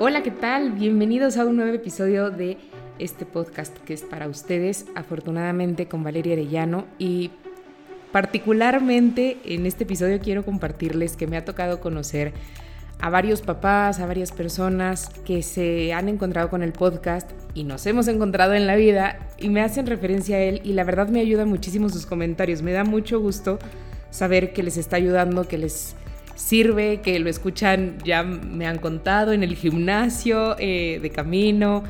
Hola, ¿qué tal? Bienvenidos a un nuevo episodio de este podcast que es para ustedes, afortunadamente con Valeria Arellano y particularmente en este episodio quiero compartirles que me ha tocado conocer a varios papás, a varias personas que se han encontrado con el podcast y nos hemos encontrado en la vida y me hacen referencia a él y la verdad me ayuda muchísimo sus comentarios. Me da mucho gusto saber que les está ayudando, que les sirve, que lo escuchan, ya me han contado en el gimnasio, eh, de camino.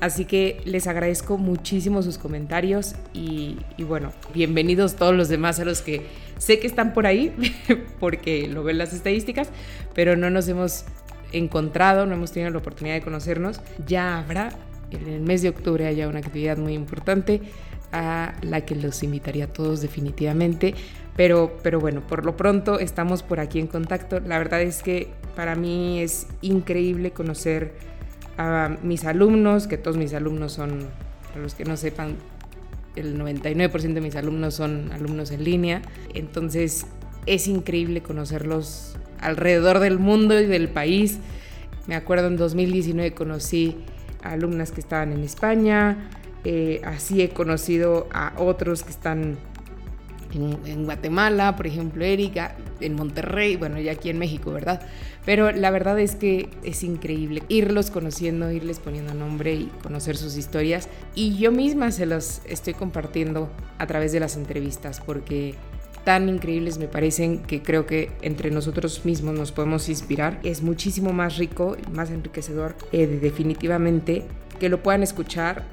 Así que les agradezco muchísimo sus comentarios y, bueno, bienvenidos todos los demás a los que sé que están por ahí, porque lo ven las estadísticas, pero no nos hemos encontrado, no hemos tenido la oportunidad de conocernos. Ya habrá, en el mes de octubre haya una actividad muy importante a la que los invitaría a todos definitivamente. Pero, pero bueno, por lo pronto estamos por aquí en contacto. La verdad es que para mí es increíble conocer a mis alumnos, que todos mis alumnos son, para los que no sepan, el 99% de mis alumnos son alumnos en línea. Entonces es increíble conocerlos alrededor del mundo y del país. Me acuerdo en 2019 conocí a alumnas que estaban en España, eh, así he conocido a otros que están en, Guatemala, por ejemplo, Erika, en Monterrey, bueno, ya aquí en México, ¿verdad? Pero la verdad es que es increíble irlos conociendo, irles poniendo nombre y conocer sus historias. Y yo misma se las estoy compartiendo a través de las entrevistas porque tan increíbles me parecen que creo que entre nosotros mismos nos podemos inspirar. Es muchísimo más rico, más enriquecedor, eh, definitivamente, que lo puedan escuchar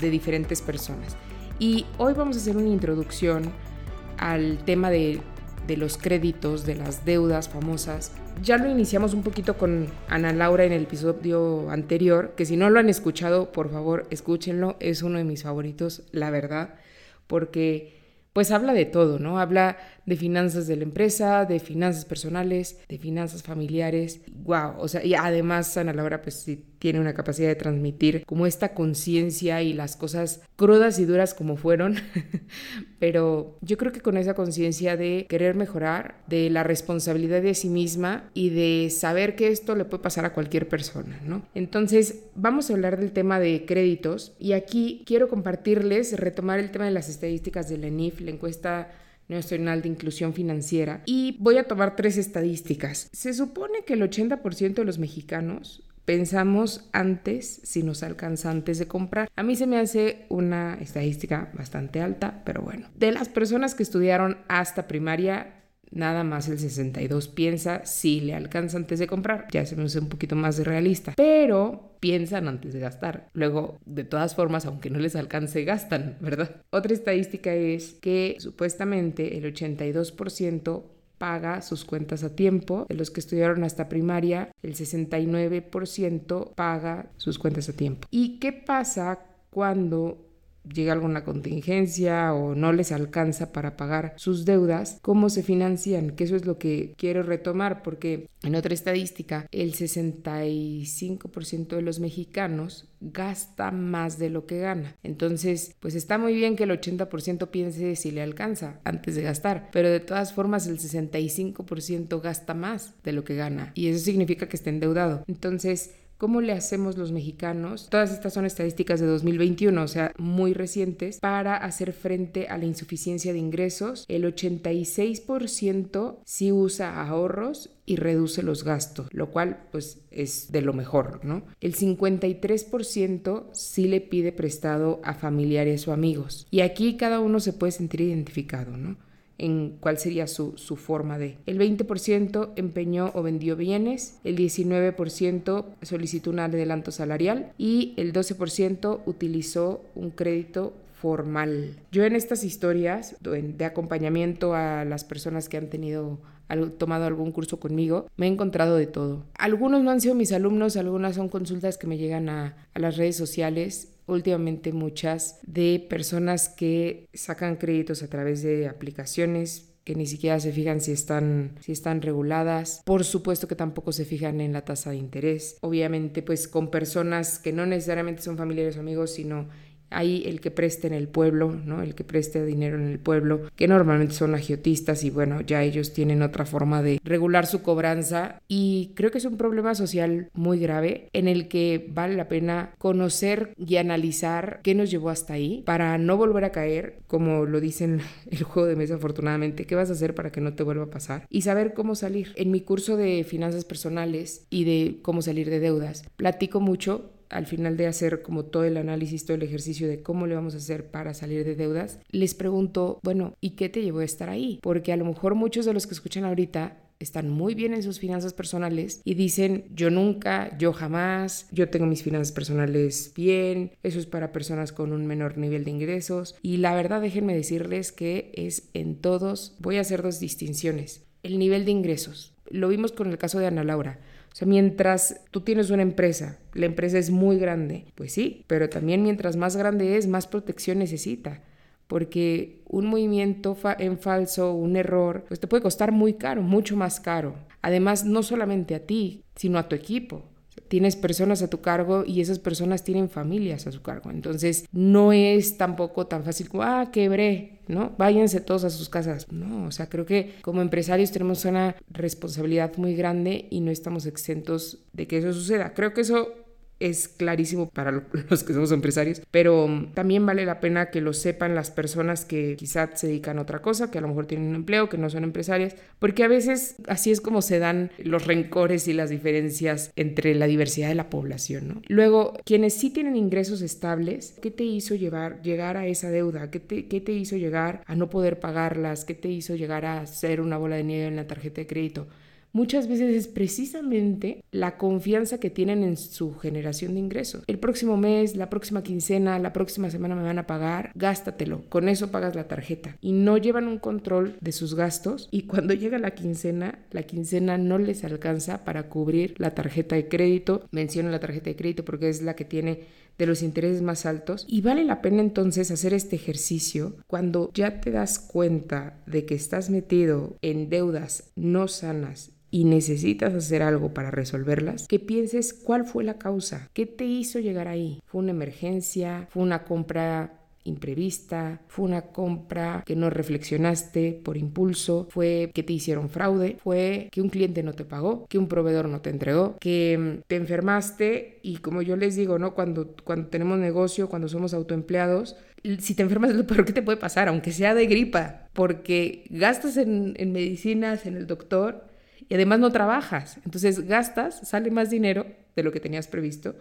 de diferentes personas. Y hoy vamos a hacer una introducción al tema de, de, los créditos, de las deudas famosas. Ya lo iniciamos un poquito con Ana Laura en el episodio anterior, que si no lo han escuchado, por favor, escúchenlo. Es uno de mis favoritos, la verdad, porque pues habla de todo, ¿no? Habla de finanzas de la empresa, de finanzas personales, de finanzas familiares. Wow, o sea, y además Ana Laura pues sí tiene una capacidad de transmitir como esta conciencia y las cosas crudas y duras como fueron, pero yo creo que con esa conciencia de querer mejorar, de la responsabilidad de sí misma y de saber que esto le puede pasar a cualquier persona, ¿no? Entonces, vamos a hablar del tema de créditos y aquí quiero compartirles, retomar el tema de las estadísticas de la ENIF, la encuesta Nacional de Inclusión Financiera. Y voy a tomar tres estadísticas. Se supone que el 80% de los mexicanos pensamos antes si nos alcanza antes de comprar. A mí se me hace una estadística bastante alta, pero bueno. De las personas que estudiaron hasta primaria, nada más el 62 piensa si le alcanza antes de comprar. Ya se me hace un poquito más realista. Pero piensan antes de gastar. Luego, de todas formas, aunque no les alcance, gastan, ¿verdad? Otra estadística es que supuestamente el 82% paga sus cuentas a tiempo. De los que estudiaron hasta primaria, el 69% paga sus cuentas a tiempo. ¿Y qué pasa cuando llega alguna contingencia o no les alcanza para pagar sus deudas, ¿cómo se financian? Que eso es lo que quiero retomar porque en otra estadística, el 65% de los mexicanos gasta más de lo que gana. Entonces, pues está muy bien que el 80% piense si le alcanza antes de gastar, pero de todas formas el 65% gasta más de lo que gana y eso significa que está endeudado. Entonces, ¿Cómo le hacemos los mexicanos? Todas estas son estadísticas de 2021, o sea, muy recientes, para hacer frente a la insuficiencia de ingresos. El 86% sí usa ahorros y reduce los gastos, lo cual pues es de lo mejor, ¿no? El 53% sí le pide prestado a familiares o amigos. Y aquí cada uno se puede sentir identificado, ¿no? En cuál sería su, forma de. El 20% empeñó o vendió bienes, el 19% solicitó un adelanto salarial y el 12% utilizó un crédito formal. Yo en estas historias de acompañamiento a las personas que han tenido tomado algún curso conmigo, me he encontrado de todo. Algunos no han sido mis alumnos, algunas son consultas que me llegan a las redes sociales últimamente muchas de personas que sacan créditos a través de aplicaciones que ni siquiera se fijan si están, si están reguladas. Por supuesto que tampoco se fijan en la tasa de interés. Obviamente, pues con personas que no necesariamente son familiares o amigos, sino Hay el que preste en el pueblo, ¿no? El que preste dinero en el pueblo, que normalmente son agiotistas y bueno, ya ellos tienen otra forma de regular su cobranza y creo que es un problema social muy grave en el que vale la pena conocer y analizar qué nos llevó hasta ahí para no volver a caer, como lo dicen el juego de mesa afortunadamente, qué vas a hacer para que no te vuelva a pasar y saber cómo salir. En mi curso de finanzas personales y de cómo salir de deudas, platico mucho al final de hacer como todo el análisis, todo el ejercicio de cómo le vamos a hacer para salir de deudas, les pregunto, bueno, ¿y qué te llevó a estar ahí? Porque a lo mejor muchos de los que escuchan ahorita están muy bien en sus finanzas personales y dicen yo nunca, yo jamás, yo tengo mis finanzas personales bien, eso es para personas con un menor nivel de ingresos y la verdad déjenme decirles que es en todos, voy a hacer dos distinciones, el nivel de ingresos, lo vimos con el caso de Ana Laura, o sea, mientras tú tienes una empresa, la empresa es muy grande, pues sí, pero también mientras más grande es, más protección necesita. Porque un movimiento en falso, un error, pues te puede costar muy caro, mucho más caro. Además, no solamente a ti, sino a tu equipo tienes personas a tu cargo y esas personas tienen familias a su cargo. Entonces, no es tampoco tan fácil ah, quebré, ¿no? Váyanse todos a sus casas. No, o sea, creo que como empresarios tenemos una responsabilidad muy grande y no estamos exentos de que eso suceda. Creo que eso es clarísimo para los que somos empresarios, pero también vale la pena que lo sepan las personas que quizás se dedican a otra cosa, que a lo mejor tienen un empleo, que no son empresarias, porque a veces así es como se dan los rencores y las diferencias entre la diversidad de la población, ¿no? Luego, quienes sí tienen ingresos estables, ¿qué te hizo llevar, llegar a esa deuda? ¿Qué te, ¿Qué te hizo llegar a no poder pagarlas? ¿Qué te hizo llegar a ser una bola de nieve en la tarjeta de crédito? Muchas veces es precisamente la confianza que tienen en su generación de ingresos. El próximo mes, la próxima quincena, la próxima semana me van a pagar, gástatelo, con eso pagas la tarjeta. Y no llevan un control de sus gastos y cuando llega la quincena, la quincena no les alcanza para cubrir la tarjeta de crédito. Menciono la tarjeta de crédito porque es la que tiene de los intereses más altos y vale la pena entonces hacer este ejercicio cuando ya te das cuenta de que estás metido en deudas no sanas y necesitas hacer algo para resolverlas, que pienses cuál fue la causa, qué te hizo llegar ahí. ¿Fue una emergencia? ¿Fue una compra imprevista, fue una compra que no reflexionaste por impulso, fue que te hicieron fraude, fue que un cliente no te pagó, que un proveedor no te entregó, que mm, te enfermaste y como yo les digo, ¿no? Cuando, cuando tenemos negocio, cuando somos autoempleados, si te enfermas es lo que te puede pasar, aunque sea de gripa, porque gastas en medicinas, en el doctor, y además no trabajas. Entonces gastas, sale más dinero de lo que tenías previsto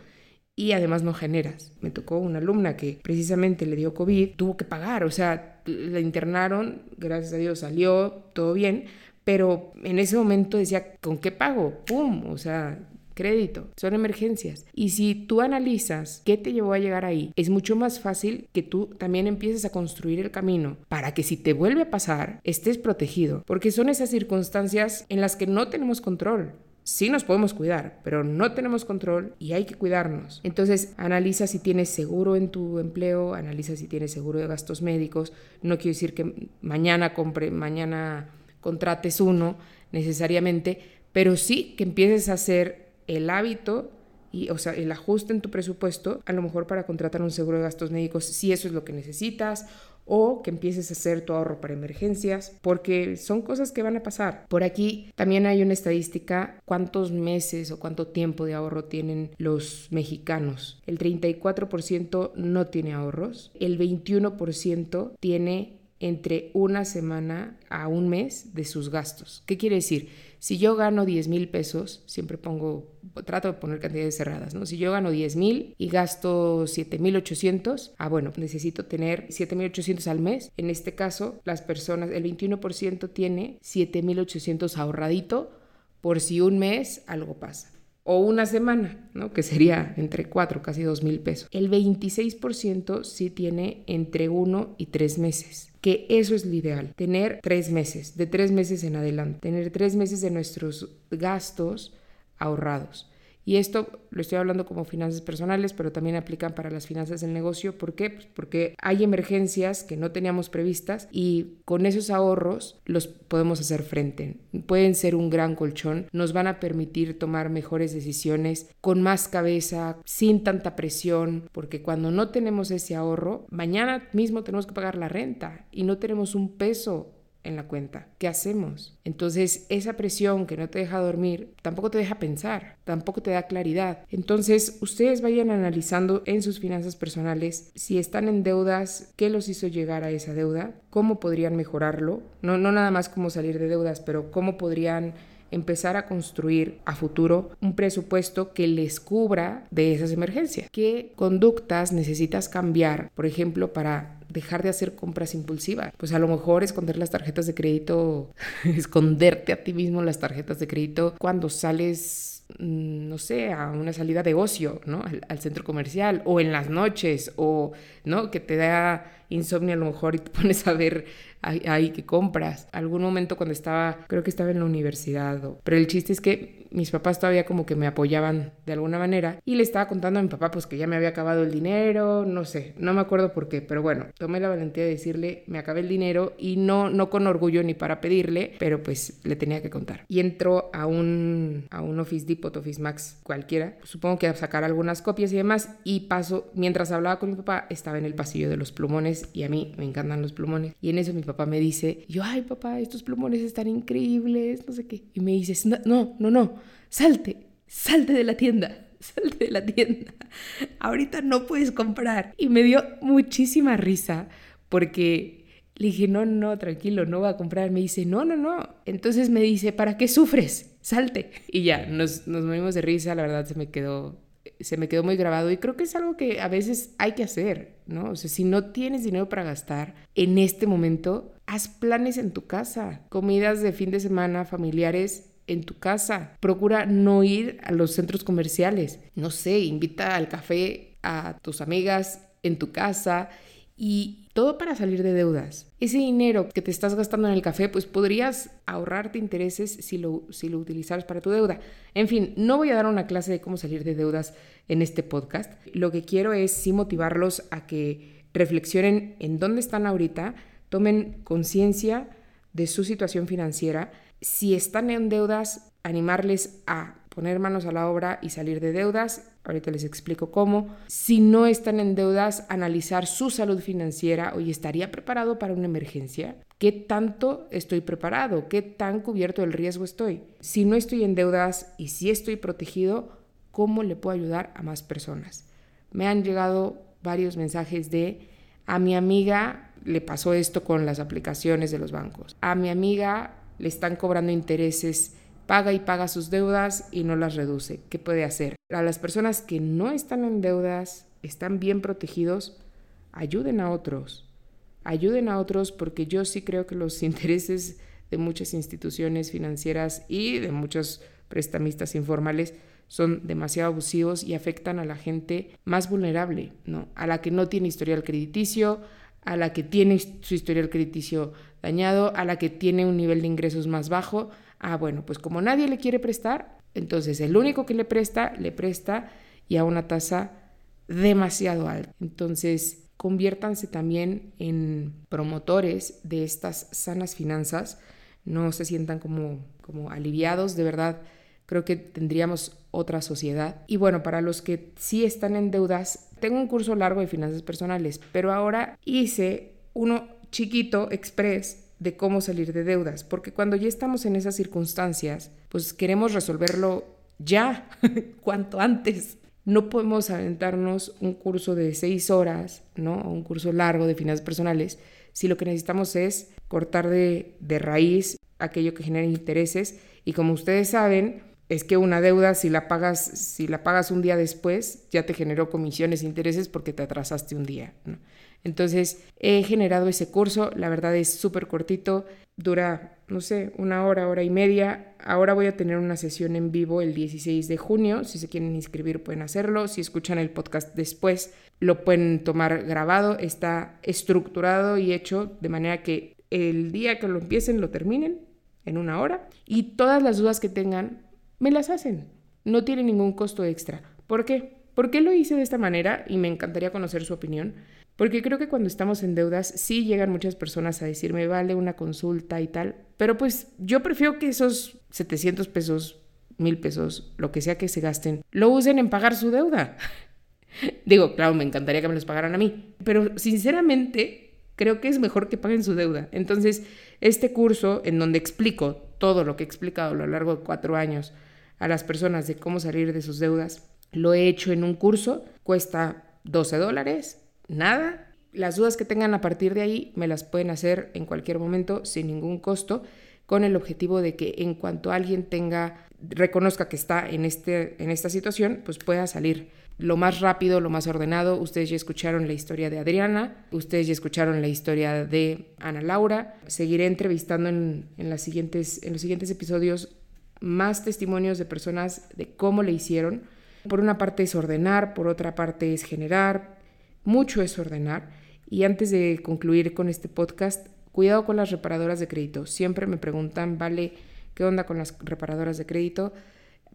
y además no generas. Me tocó una alumna que precisamente le dio COVID, tuvo que pagar, o sea, la internaron, gracias a Dios salió todo bien, pero en ese momento decía, ¿con qué pago? ¡Pum! O sea, crédito, son emergencias. Y si tú analizas qué te llevó a llegar ahí, es mucho más fácil que tú también empieces a construir el camino para que si te vuelve a pasar, estés protegido, porque son esas circunstancias en las que no tenemos control. Sí nos podemos cuidar, pero no tenemos control y hay que cuidarnos. Entonces, analiza si tienes seguro en tu empleo, analiza si tienes seguro de gastos médicos. No quiero decir que mañana compre, mañana contrates uno necesariamente, pero sí que empieces a hacer el hábito y, o sea, el ajuste en tu presupuesto, a lo mejor para contratar un seguro de gastos médicos, si eso es lo que necesitas, o que empieces a hacer tu ahorro para emergencias, porque son cosas que van a pasar. Por aquí también hay una estadística, cuántos meses o cuánto tiempo de ahorro tienen los mexicanos. El 34% no tiene ahorros, el 21% tiene entre una semana a un mes de sus gastos. ¿Qué quiere decir? Si yo gano 10 mil pesos, siempre pongo, trato de poner cantidades cerradas, ¿no? Si yo gano 10 mil y gasto 7 mil 800, ah, bueno, necesito tener 7 mil 800 al mes. En este caso, las personas, el 21% tiene 7 mil 800 ahorradito por si un mes algo pasa o una semana, ¿no? que sería entre 4, casi 2 mil pesos. El 26% sí tiene entre 1 y 3 meses, que eso es lo ideal, tener 3 meses, de 3 meses en adelante, tener 3 meses de nuestros gastos ahorrados. Y esto lo estoy hablando como finanzas personales, pero también aplican para las finanzas del negocio. ¿Por qué? Pues porque hay emergencias que no teníamos previstas y con esos ahorros los podemos hacer frente. Pueden ser un gran colchón, nos van a permitir tomar mejores decisiones con más cabeza, sin tanta presión, porque cuando no tenemos ese ahorro, mañana mismo tenemos que pagar la renta y no tenemos un peso en la cuenta. ¿Qué hacemos? Entonces, esa presión que no te deja dormir tampoco te deja pensar, tampoco te da claridad. Entonces, ustedes vayan analizando en sus finanzas personales si están en deudas, qué los hizo llegar a esa deuda, cómo podrían mejorarlo, no, no nada más cómo salir de deudas, pero cómo podrían empezar a construir a futuro un presupuesto que les cubra de esas emergencias. ¿Qué conductas necesitas cambiar, por ejemplo, para dejar de hacer compras impulsivas. Pues a lo mejor esconder las tarjetas de crédito, esconderte a ti mismo las tarjetas de crédito cuando sales, mm, no sé, a una salida de ocio, ¿no? Al, centro comercial o en las noches o, ¿no? Que te da insomnio a lo mejor y te pones a ver ahí que compras. Algún momento cuando estaba, creo que estaba en la universidad, pero el chiste es que mis papás todavía como que me apoyaban de alguna manera y le estaba contando a mi papá pues que ya me había acabado el dinero, no sé, no me acuerdo por qué, pero bueno, tomé la valentía de decirle me acabé el dinero y no, no con orgullo ni para pedirle, pero pues le tenía que contar. Y entró a un, a un Office Depot, Office Max cualquiera, supongo que a sacar algunas copias y demás y paso, mientras hablaba con mi papá, estaba en el pasillo de los plumones y a mí me encantan los plumones y en eso mi papá me dice, yo, ay papá, estos plumones están increíbles, no sé qué. Y me dice, no, no, no, salte, salte de la tienda, salte de la tienda. Ahorita no puedes comprar. Y me dio muchísima risa porque le dije, no, no, tranquilo, no va a comprar. Me dice, no, no, no. Entonces me dice, ¿para qué sufres? Salte. Y ya, nos, nos movimos de risa, la verdad se me quedó se me quedó muy grabado y creo que es algo que a veces hay que hacer, ¿no? O sea, si no tienes dinero para gastar en este momento, haz planes en tu casa, comidas de fin de semana familiares en tu casa. Procura no ir a los centros comerciales. No sé, invita al café a tus amigas en tu casa y todo para salir de deudas. Ese dinero que te estás gastando en el café, pues podrías ahorrarte intereses si lo, si lo utilizaras para tu deuda. En fin, no voy a dar una clase de cómo salir de deudas en este podcast. Lo que quiero es sí motivarlos a que reflexionen en dónde están ahorita, tomen conciencia de su situación financiera. Si están en deudas, animarles a poner manos a la obra y salir de deudas. Ahorita les explico cómo. Si no están en deudas, analizar su salud financiera. Oye, ¿estaría preparado para una emergencia? ¿Qué tanto estoy preparado? ¿Qué tan cubierto del riesgo estoy? Si no estoy en deudas y si estoy protegido, ¿cómo le puedo ayudar a más personas? Me han llegado varios mensajes de a mi amiga le pasó esto con las aplicaciones de los bancos. A mi amiga le están cobrando intereses paga y paga sus deudas y no las reduce. ¿Qué puede hacer? A las personas que no están en deudas, están bien protegidos, ayuden a otros. Ayuden a otros porque yo sí creo que los intereses de muchas instituciones financieras y de muchos prestamistas informales son demasiado abusivos y afectan a la gente más vulnerable, ¿no? A la que no tiene historial crediticio, a la que tiene su historial crediticio dañado, a la que tiene un nivel de ingresos más bajo, Ah, bueno, pues como nadie le quiere prestar, entonces el único que le presta, le presta y a una tasa demasiado alta. Entonces, conviértanse también en promotores de estas sanas finanzas, no se sientan como, como aliviados, de verdad. Creo que tendríamos otra sociedad. Y bueno, para los que sí están en deudas, tengo un curso largo de finanzas personales, pero ahora hice uno chiquito, express, de cómo salir de deudas, porque cuando ya estamos en esas circunstancias, pues queremos resolverlo ya, cuanto antes. No podemos aventarnos un curso de seis horas, ¿no? Un curso largo de finanzas personales, si lo que necesitamos es cortar de, de raíz aquello que genera intereses. Y como ustedes saben, es que una deuda, si la pagas, si la pagas un día después, ya te generó comisiones e intereses porque te atrasaste un día. Entonces he generado ese curso, la verdad es súper cortito, dura, no sé, una hora, hora y media. Ahora voy a tener una sesión en vivo el 16 de junio, si se quieren inscribir pueden hacerlo, si escuchan el podcast después lo pueden tomar grabado, está estructurado y hecho de manera que el día que lo empiecen lo terminen en una hora y todas las dudas que tengan me las hacen. no tiene ningún costo extra. ¿Por qué? ¿Por qué lo hice de esta manera? Y me encantaría conocer su opinión. Porque creo que cuando estamos en deudas sí llegan muchas personas a decirme, vale una consulta y tal. Pero pues yo prefiero que esos 700 pesos, mil pesos, lo que sea que se gasten, lo usen en pagar su deuda. Digo, claro, me encantaría que me los pagaran a mí. Pero sinceramente creo que es mejor que paguen su deuda. Entonces, este curso en donde explico todo lo que he explicado a lo largo de cuatro años a las personas de cómo salir de sus deudas, lo he hecho en un curso, cuesta 12 dólares, nada. Las dudas que tengan a partir de ahí me las pueden hacer en cualquier momento sin ningún costo, con el objetivo de que en cuanto alguien tenga, reconozca que está en, este, en esta situación, pues pueda salir lo más rápido, lo más ordenado. Ustedes ya escucharon la historia de Adriana, ustedes ya escucharon la historia de Ana Laura. Seguiré entrevistando en, en, las siguientes, en los siguientes episodios más testimonios de personas de cómo le hicieron. Por una parte es ordenar, por otra parte es generar, mucho es ordenar. Y antes de concluir con este podcast, cuidado con las reparadoras de crédito. Siempre me preguntan, vale, ¿qué onda con las reparadoras de crédito?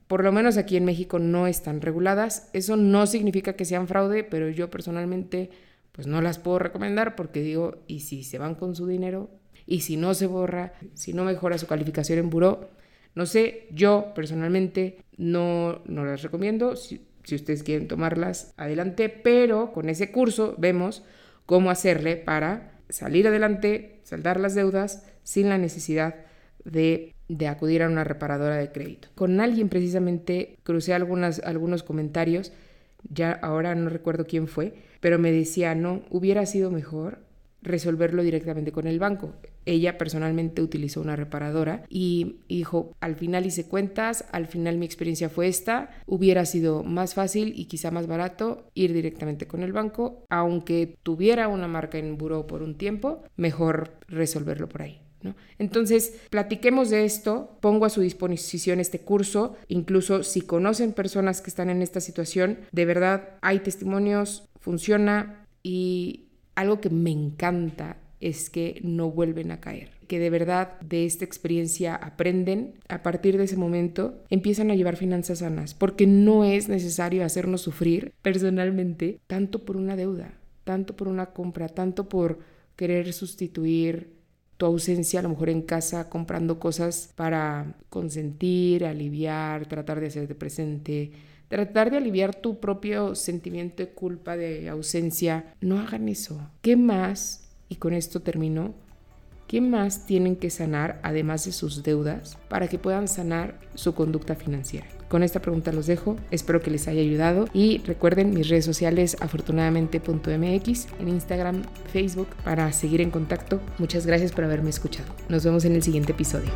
Por lo menos aquí en México no están reguladas. Eso no significa que sean fraude, pero yo personalmente pues no las puedo recomendar porque digo, ¿y si se van con su dinero? ¿Y si no se borra? ¿Si no mejora su calificación en buró? No sé, yo personalmente no, no las recomiendo. Si, ustedes quieren tomarlas, adelante, pero con ese curso vemos cómo hacerle para salir adelante, saldar las deudas sin la necesidad de, de, acudir a una reparadora de crédito. Con alguien precisamente crucé algunos comentarios, ya ahora no recuerdo quién fue, pero me decía, no, hubiera sido mejor resolverlo directamente con el banco. Ella personalmente utilizó una reparadora y dijo, al final hice cuentas, al final mi experiencia fue esta, hubiera sido más fácil y quizá más barato ir directamente con el banco, aunque tuviera una marca en buró por un tiempo, mejor resolverlo por ahí. Entonces, platiquemos de esto, pongo a su disposición este curso, incluso si conocen personas que están en esta situación, de verdad hay testimonios, funciona y algo que me encanta es que no vuelven a caer, que de verdad de esta experiencia aprenden, a partir de ese momento empiezan a llevar finanzas sanas, porque no es necesario hacernos sufrir personalmente tanto por una deuda, tanto por una compra, tanto por querer sustituir tu ausencia a lo mejor en casa comprando cosas para consentir, aliviar, tratar de hacerte presente, tratar de aliviar tu propio sentimiento de culpa, de ausencia. No hagan eso. ¿Qué más? Y con esto termino. ¿Qué más tienen que sanar, además de sus deudas, para que puedan sanar su conducta financiera? Con esta pregunta los dejo, espero que les haya ayudado y recuerden mis redes sociales afortunadamente.mx en Instagram, Facebook para seguir en contacto. Muchas gracias por haberme escuchado. Nos vemos en el siguiente episodio.